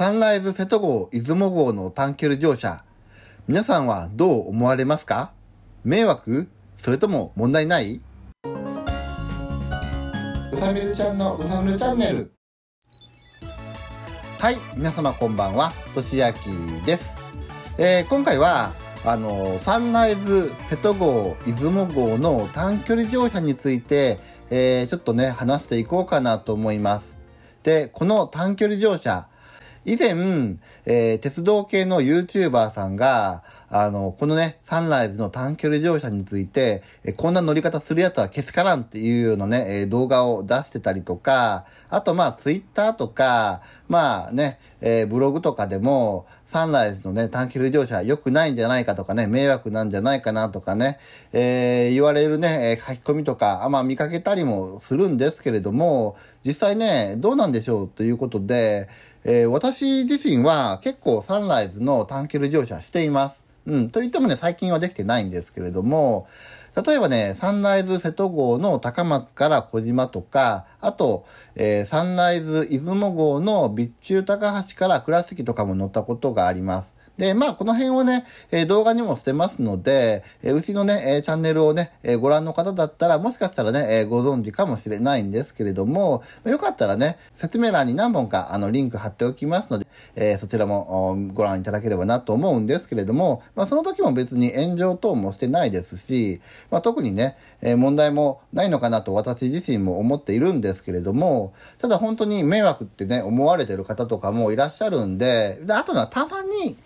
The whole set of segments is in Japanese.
サンライズ瀬戸号出雲号の短距離乗車。皆さんはどう思われますか？迷惑？それとも問題ない？うさみるちゃんのうさみるチャンネル。はい、皆様こんばんは、としあきです。えー今回は、あの、サンライズ瀬戸号、出雲号の短距離乗車について、えーちょっとね、話していこうかなと思います。で、この短距離乗車、以前、えー鉄道系の YouTuber さんが、あの、このね、サンライズの短距離乗車について、えーこんな乗り方するやつはけしからんっていうようなね、えー動画を出してたりとか、あとまあ、Twitter とか、まあね、えーブログとかでも、サンライズのね、短距離乗車良くないんじゃないかとかね、迷惑なんじゃないかなとかね、え言われるね、え書き込みとか、あまあ見かけたりもするんですけれども、実際ね、どうなんでしょうということで、えー私自身は結構サンライズの短距離乗車しています。うん。といってもね、最近はできてないんですけれども、例えばね、サンライズ瀬戸号の高松から小島とか、あと、えーサンライズ出雲号の備中高橋から倉敷とかも乗ったことがあります。で、まあ、この辺をね、え動画にもしてますので、えうちのね、えチャンネルをね、えご覧の方だったら、もしかしたらね、えご存知かもしれないんですけれども、よかったらね、説明欄に何本か、あの、リンク貼っておきますので、えそちらもご覧いただければなと思うんですけれども、まあ、その時も別に炎上等もしてないですし、まあ、特にね、え問題もないのかなと私自身も思っているんですけれども、ただ本当に迷惑ってね、思われてる方とかもいらっしゃるんで、であとはたまに、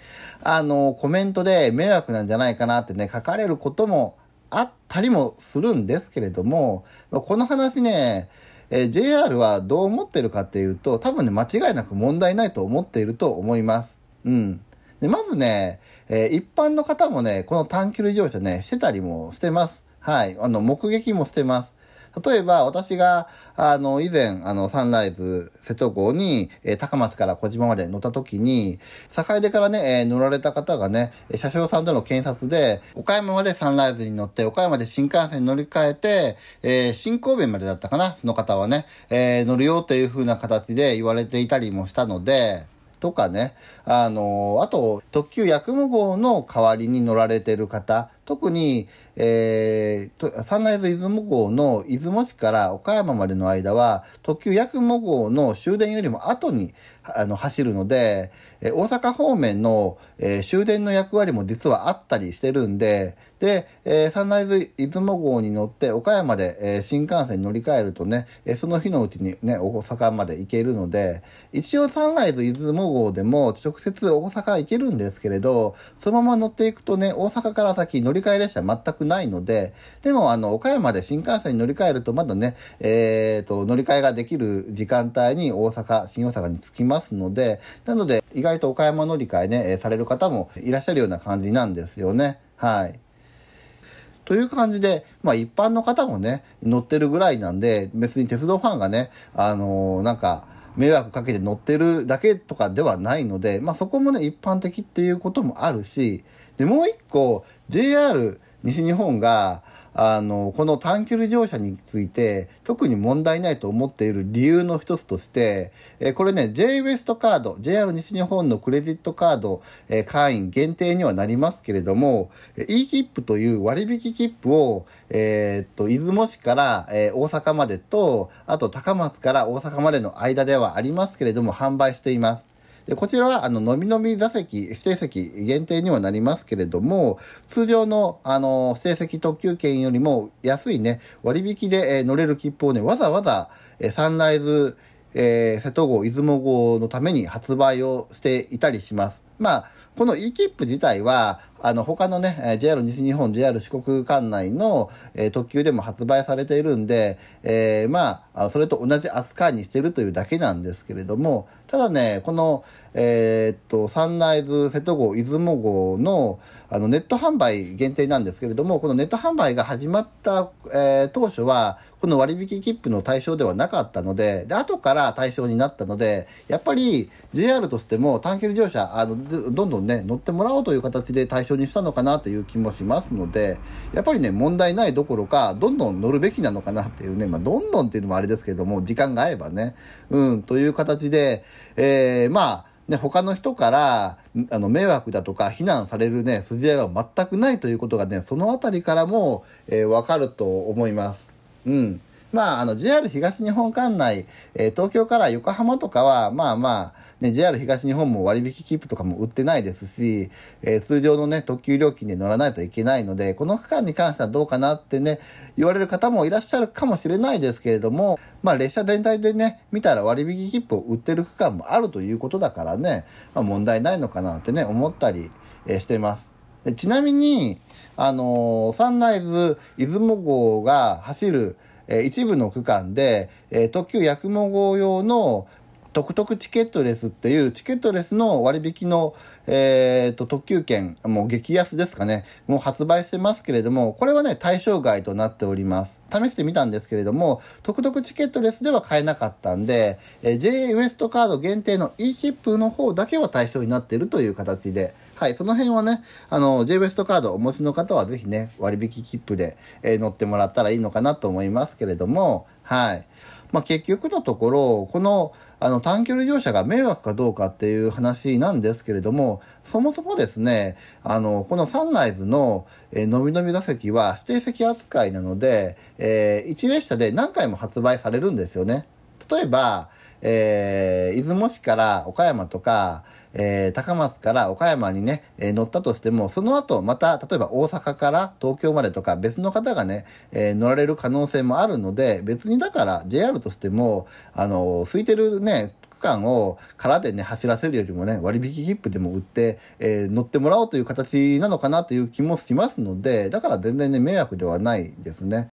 あの、コメントで迷惑なんじゃないかなってね、書かれることもあったりもするんですけれども、この話ね、え JR はどう思ってるかっていうと、多分ね、間違いなく問題ないと思っていると思います。うん。で、まずね、えー一般の方もね、この短距離乗車ね、してたりもしてます。はい。あの、目撃もしてます。例えば、私が、あの、以前、あの、サンライズ瀬戸号に、えー高松から小島まで乗った時に、坂出からね、えー乗られた方がね、車掌さんとの検察で、岡山までサンライズに乗って、岡山で新幹線に乗り換えて、えー新神戸までだったかな、その方はね、え乗るよっていう風な形で言われていたりもしたので、とかね、あのあと、特急やくも号の代わりに乗られてる方、特に、えー、サンライズ出雲号の出雲市から岡山までの間は、特急やくも号の終電よりも後に、あの、走るので、え大阪方面の、えー終電の役割も実はあったりしてるんで、で、えーサンライズ出雲号に乗って岡山で、えー新幹線に乗り換えるとね、えその日のうちにね、大阪まで行けるので、一応サンライズ出雲号でも直接大阪行けるんですけれど、そのまま乗っていくとね、大阪から先乗り換え列車全くないので、でもあの、岡山で新幹線に乗り換えるとまだね、えーと、乗り換えができる時間帯に大阪、新大阪に着きますので、なので意外と岡山乗り換えね、えされる方もいらっしゃるような感じなんですよね。はい。という感じで、まあ一般の方もね、乗ってるぐらいなんで、別に鉄道ファンがね、あのーなんか、迷惑かけて乗ってるだけとかではないので、まあそこもね、一般的っていうこともあるし、で、もう一個、JR 西日本が、あの、この短距離乗車について、特に問題ないと思っている理由の一つとして、えこれね、J ウエストカード、JR 西日本のクレジットカード、え会員限定にはなりますけれども、えー e 切符という割引切符を、えーっと、出雲市から、え大阪までと、あと高松から大阪までの間ではありますけれども、販売しています。で、こちらは、あの、のびのび座席、指定席限定にはなりますけれども、通常の、あの、指定席特急券よりも安いね、割引で、えー乗れる切符をね、わざわざ、えーサンライズ、えー瀬戸号、出雲号のために発売をしていたりします。まあ、この e 切符自体は、あの、他のね、JR 西日本、JR 四国管内の、えー特急でも発売されているんで、えーまあ、それと同じ扱いにしてるというだけなんですけれども、ただね、この、えーっと、サンライズ瀬戸号、出雲号の、あの、ネット販売限定なんですけれども、このネット販売が始まった、えー当初は、この割引切符の対象ではなかったので、で、後から対象になったので、やっぱり JR としても短距離乗車、あの、どんどんね、乗ってもらおうという形で対象にしたのかなという気もしますので、やっぱりね、問題ないどころか、どんどん乗るべきなのかなっていうね、まあ、どんどんっていうのもあれですけれども、時間が合えばね、うん、という形で、えー、まあ、ね、他の人からあの迷惑だとか非難されるね筋合いは全くないということがねその辺りからも、えー、分かると思います。うんまあ、あの、JR 東日本管内、えー、東京から横浜とかは、まあまあ、ね、JR 東日本も割引切符とかも売ってないですし、えー、通常のね、特急料金で乗らないといけないので、この区間に関してはどうかなってね、言われる方もいらっしゃるかもしれないですけれども、まあ、列車全体でね、見たら割引切符を売ってる区間もあるということだからね、まあ、問題ないのかなってね、思ったり、えー、してます。でちなみに、あのー、サンライズ出雲号が走る、一部の区間で、特急やくも号用のトクトクチケットレスっていうチケットレスの割引の、えーと、特急券、もう激安ですかね、もう発売してますけれども、これはね、対象外となっております。試してみたんですけれども、トクトクチケットレスでは買えなかったんで、えー、JA ウエストカード限定の e チップの方だけは対象になっているという形で、はい、その辺はね、あの、J ウエストカードお持ちの方はぜひね、割引切符で、えー、乗ってもらったらいいのかなと思いますけれども、はい。まあ、結局のところ、このあの短距離乗車が迷惑かどうかっていう話なんですけれども、そもそもですね、あの、このサンライズの、え、のびのび座席は指定席扱いなので、えー、1列車で何回も発売されるんですよね。例えば、えー、出雲市から岡山とか、えー、高松から岡山にね、えー、乗ったとしても、その後また、例えば大阪から東京までとか別の方がね、えー、乗られる可能性もあるので、別にだから JR としても、あの、空いてるね、区間を空でね、走らせるよりもね、割引切符でも売って、えー、乗ってもらおうという形なのかなという気もしますので、だから全然ね、迷惑ではないですね。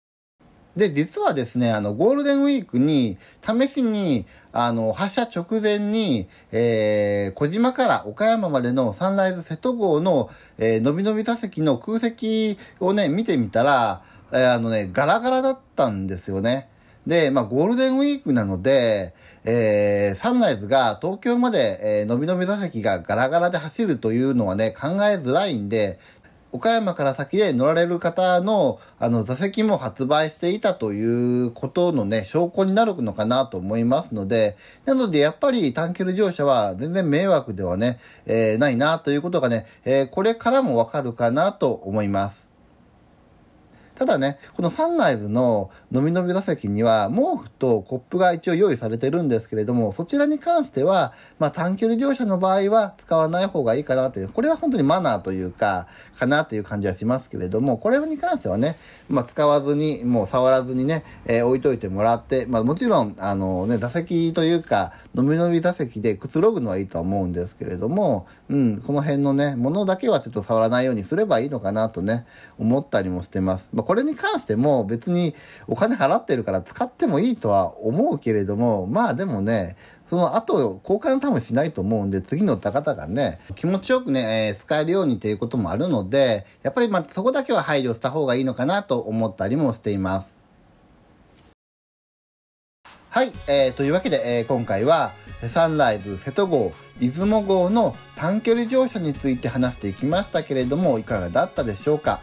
で、実はですね、あの、ゴールデンウィークに、試しに、あの、発車直前に、えー、小島から岡山までのサンライズ瀬戸号の、えー、のびのび座席の空席をね、見てみたら、えー、あのね、ガラガラだったんですよね。で、まあ、ゴールデンウィークなので、えー、サンライズが東京まで、えー、のびのび座席がガラガラで走るというのはね、考えづらいんで、岡山から先で乗られる方の、あの、座席も発売していたということのね、証拠になるのかなと思いますので、なので、やっぱり短距離乗車は全然迷惑ではね、えー、ないなということがね、えー、これからもわかるかなと思います。ただね、このサンライズの飲み飲み座席には毛布とコップが一応用意されてるんですけれども、そちらに関しては、まあ短距離乗車の場合は使わない方がいいかなって、これは本当にマナーというか、かなっていう感じはしますけれども、これに関してはね、まあ使わずに、もう触らずにね、えー、置いといてもらって、まあもちろん、あのね、座席というか、飲み飲み座席でくつろぐのはいいとは思うんですけれども、うん、この辺のね、ものだけはちょっと触らないようにすればいいのかなとね、思ったりもしてます。まあこれに関しても別にお金払ってるから使ってもいいとは思うけれども、まあでもね、その後、交換多分しないと思うんで、次乗った方がね、気持ちよくね、えー、使えるようにということもあるので、やっぱりまあそこだけは配慮した方がいいのかなと思ったりもしています。はい、えー、というわけで、えー、今回は、サンライズ瀬戸号、出雲号の短距離乗車について話していきましたけれども、いかがだったでしょうか？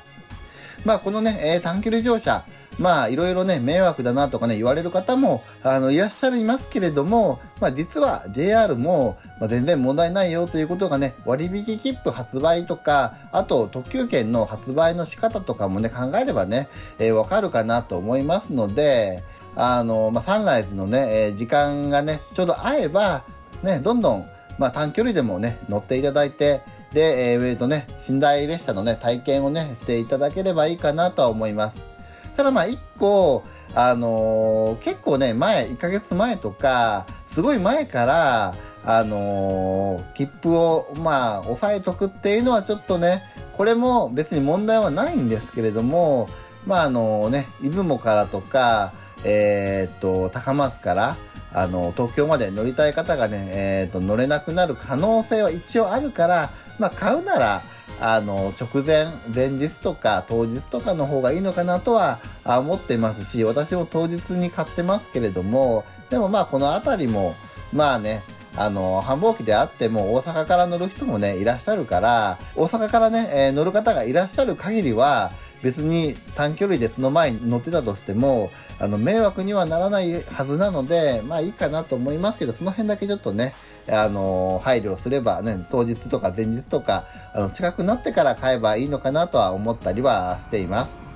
まあ、このね、えー、短距離乗車、まあ、いろいろね、迷惑だなとかね、言われる方も、あの、いらっしゃいますけれども、まあ、実は JR も、まあ、全然問題ないよということがね、割引切符発売とか、あと、特急券の発売の仕方とかもね、考えればね、えー、わかるかなと思いますので、あの、まあ、サンライズのね、えー、時間がね、ちょうど合えば、ね、どんどん、まあ、短距離でもね、乗っていただいて、で、えー、とね、寝台列車のね、体験をね、していただければいいかなとは思います。ただまあ一個、あのー、結構ね、前、1ヶ月前とか、すごい前から、あのー、切符を、まあ、押さえとくっていうのはちょっとね、これも別に問題はないんですけれども、まあ、あのね、出雲からとか、えー、っと、高松から、あの、東京まで乗りたい方がね、えー、っと、乗れなくなる可能性は一応あるから、まあ、買うなら、あの、直前、前日とか当日とかの方がいいのかなとは思ってますし、私も当日に買ってますけれども、でもまあこの辺りも、まあね、あの、繁忙期であっても大阪から乗る人もね、いらっしゃるから、大阪からね、えー、乗る方がいらっしゃる限りは、別に短距離でその前に乗ってたとしても、あの、迷惑にはならないはずなので、まあいいかなと思いますけど、その辺だけちょっとね、あの、配慮すればね、当日とか前日とか、あの、近くなってから買えばいいのかなとは思ったりはしています。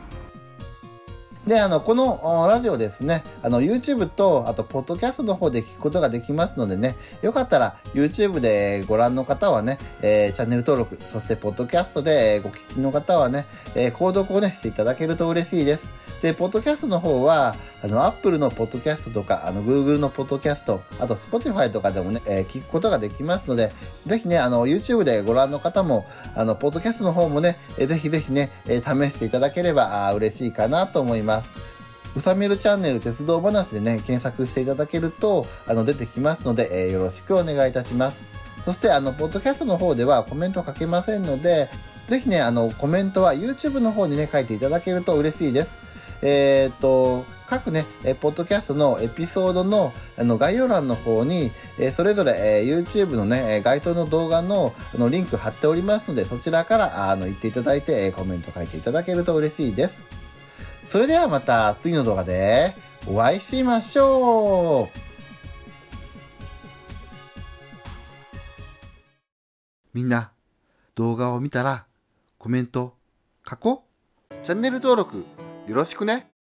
で、あの、このラジオですね、あの、YouTube と、あと、ポッドキャストの方で聞くことができますのでね、よかったら、YouTube でご覧の方はね、えー、チャンネル登録、そして、ポッドキャストでご聞きの方はね、えー、購読をね、していただけると嬉しいです。で、ポッドキャストの方は、あの、Apple のポッドキャストとか、あの、Google のポッドキャスト、あと Spotify とかでもね、えー、聞くことができますので、ぜひね、あの、YouTube でご覧の方も、あの、ポッドキャストの方もね、えー、ぜひぜひね、えー、試していただければ、あ嬉しいかなと思います。うさみるチャンネル鉄道話でね、検索していただけると、あの、出てきますので、えー、よろしくお願いいたします。そして、あの、ポッドキャストの方ではコメント書けませんので、ぜひね、あの、コメントは YouTube の方にね、書いていただけると嬉しいです。えっ、と、各ね、ポッドキャストのエピソードのあの概要欄の方に、えそれぞれ、え YouTube のね、該当の動画のあのリンク貼っておりますので、そちらからあの言っていただいて、えコメント書いていただけると嬉しいです。それではまた次の動画でお会いしましょうみんな動画を見たらコメント書こうチャンネル登録よろしくね。